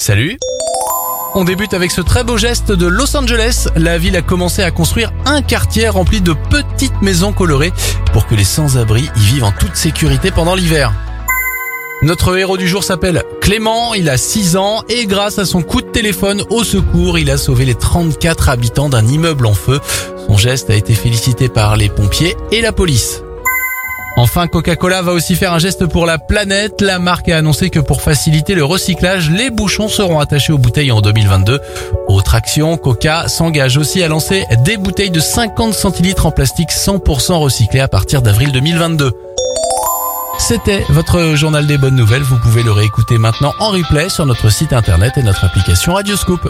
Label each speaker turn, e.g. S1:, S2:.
S1: Salut on débute avec ce très beau geste de Los Angeles. La ville a commencé à construire un quartier rempli de petites maisons colorées pour que les sans-abri y vivent en toute sécurité pendant l'hiver. Notre héros du jour s'appelle Clément, il a 6 ans et grâce à son coup de téléphone au secours, il a sauvé les 34 habitants d'un immeuble en feu. Son geste a été félicité par les pompiers et la police. Enfin, Coca-Cola va aussi faire un geste pour la planète. La marque a annoncé que pour faciliter le recyclage, les bouchons seront attachés aux bouteilles en 2022. Autre action, Coca s'engage aussi à lancer des bouteilles de 50 centilitres en plastique 100% recyclées à partir d'avril 2022. C'était votre journal des bonnes nouvelles. Vous pouvez le réécouter maintenant en replay sur notre site internet et notre application Radioscoop.